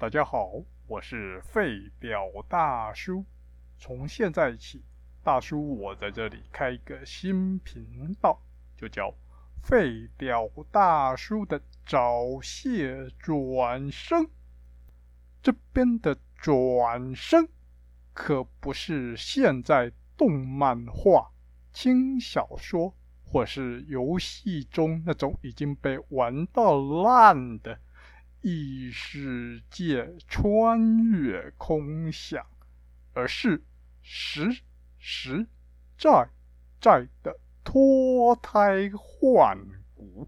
大家好，我是废掉大叔。从现在起，大叔我在这里开一个新频道，就叫“废掉大叔的早泄转生”。这边的转生可不是现在动漫画、轻小说或是游戏中那种已经被玩到烂的。异世界穿越空想，而是实实在在的脱胎换骨，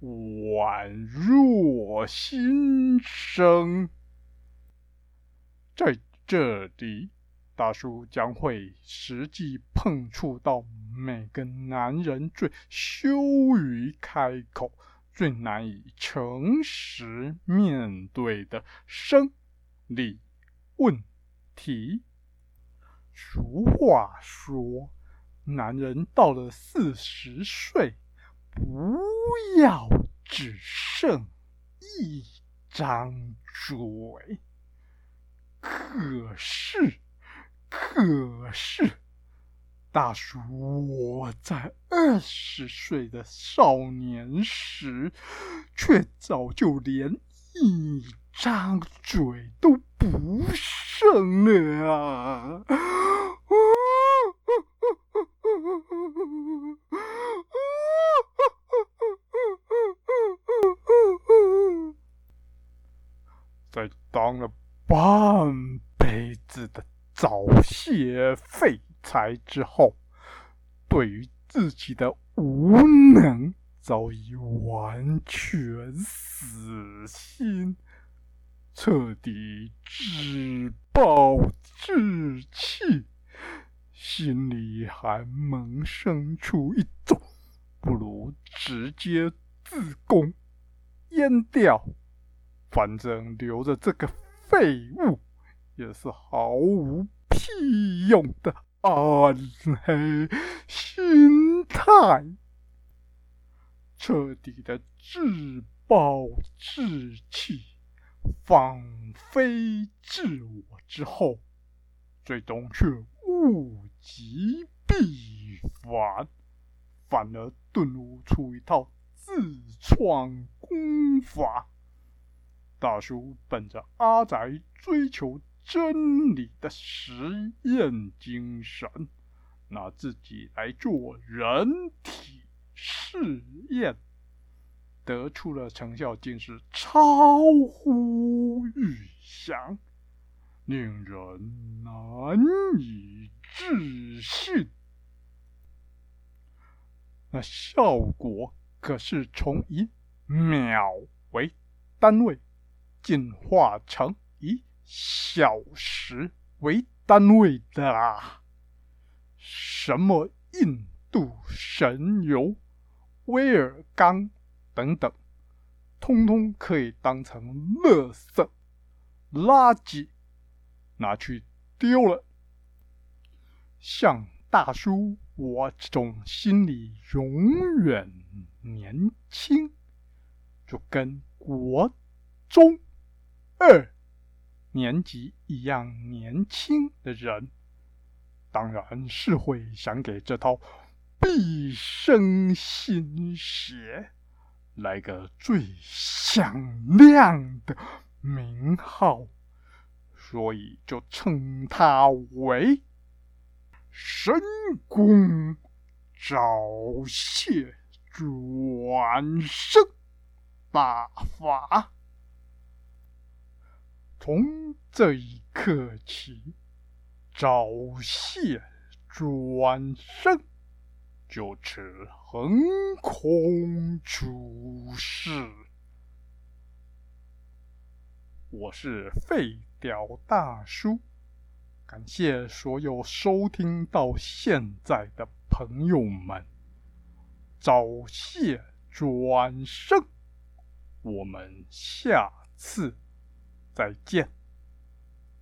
宛若新生。在这里，大叔将会实际碰触到每个男人最羞于开口。最难以诚实面对的生理问题。俗话说，男人到了四十岁，不要只剩一张嘴。可是，可是。大叔，我在二十岁的少年时，却早就连一张嘴都不剩了啊！在当了半辈子的早泄废。才之后，对于自己的无能早已完全死心，彻底自暴自弃，心里还萌生出一种不如直接自宫阉掉，反正留着这个废物也是毫无屁用的。暗黑心态，彻底的自暴自弃、放飞自我之后，最终却物极必反，反而顿悟出一套自创功法。大叔本着阿宅追求。真理的实验精神，拿自己来做人体试验，得出了成效，竟是超乎预想，令人难以置信。那效果可是从以秒为单位进化成一。小时为单位的啊，什么印度神油、威尔刚等等，通通可以当成垃圾、垃圾拿去丢了。像大叔我这种心里永远年轻，就跟国中二。年纪一样年轻的人，当然是会想给这套毕生心血来个最响亮的名号，所以就称它为“神功早泄转生大法”。从这一刻起，早泄转生就此横空出世。我是废屌大叔，感谢所有收听到现在的朋友们。早泄转生，我们下次。再见。